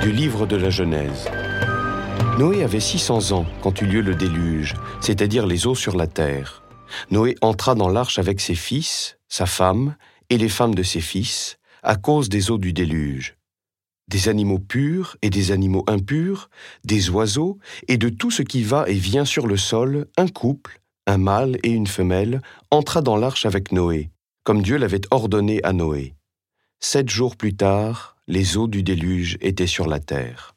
du livre de la Genèse. Noé avait 600 ans quand eut lieu le déluge, c'est-à-dire les eaux sur la terre. Noé entra dans l'arche avec ses fils, sa femme et les femmes de ses fils, à cause des eaux du déluge. Des animaux purs et des animaux impurs, des oiseaux et de tout ce qui va et vient sur le sol, un couple, un mâle et une femelle, entra dans l'arche avec Noé, comme Dieu l'avait ordonné à Noé. Sept jours plus tard, les eaux du déluge étaient sur la terre.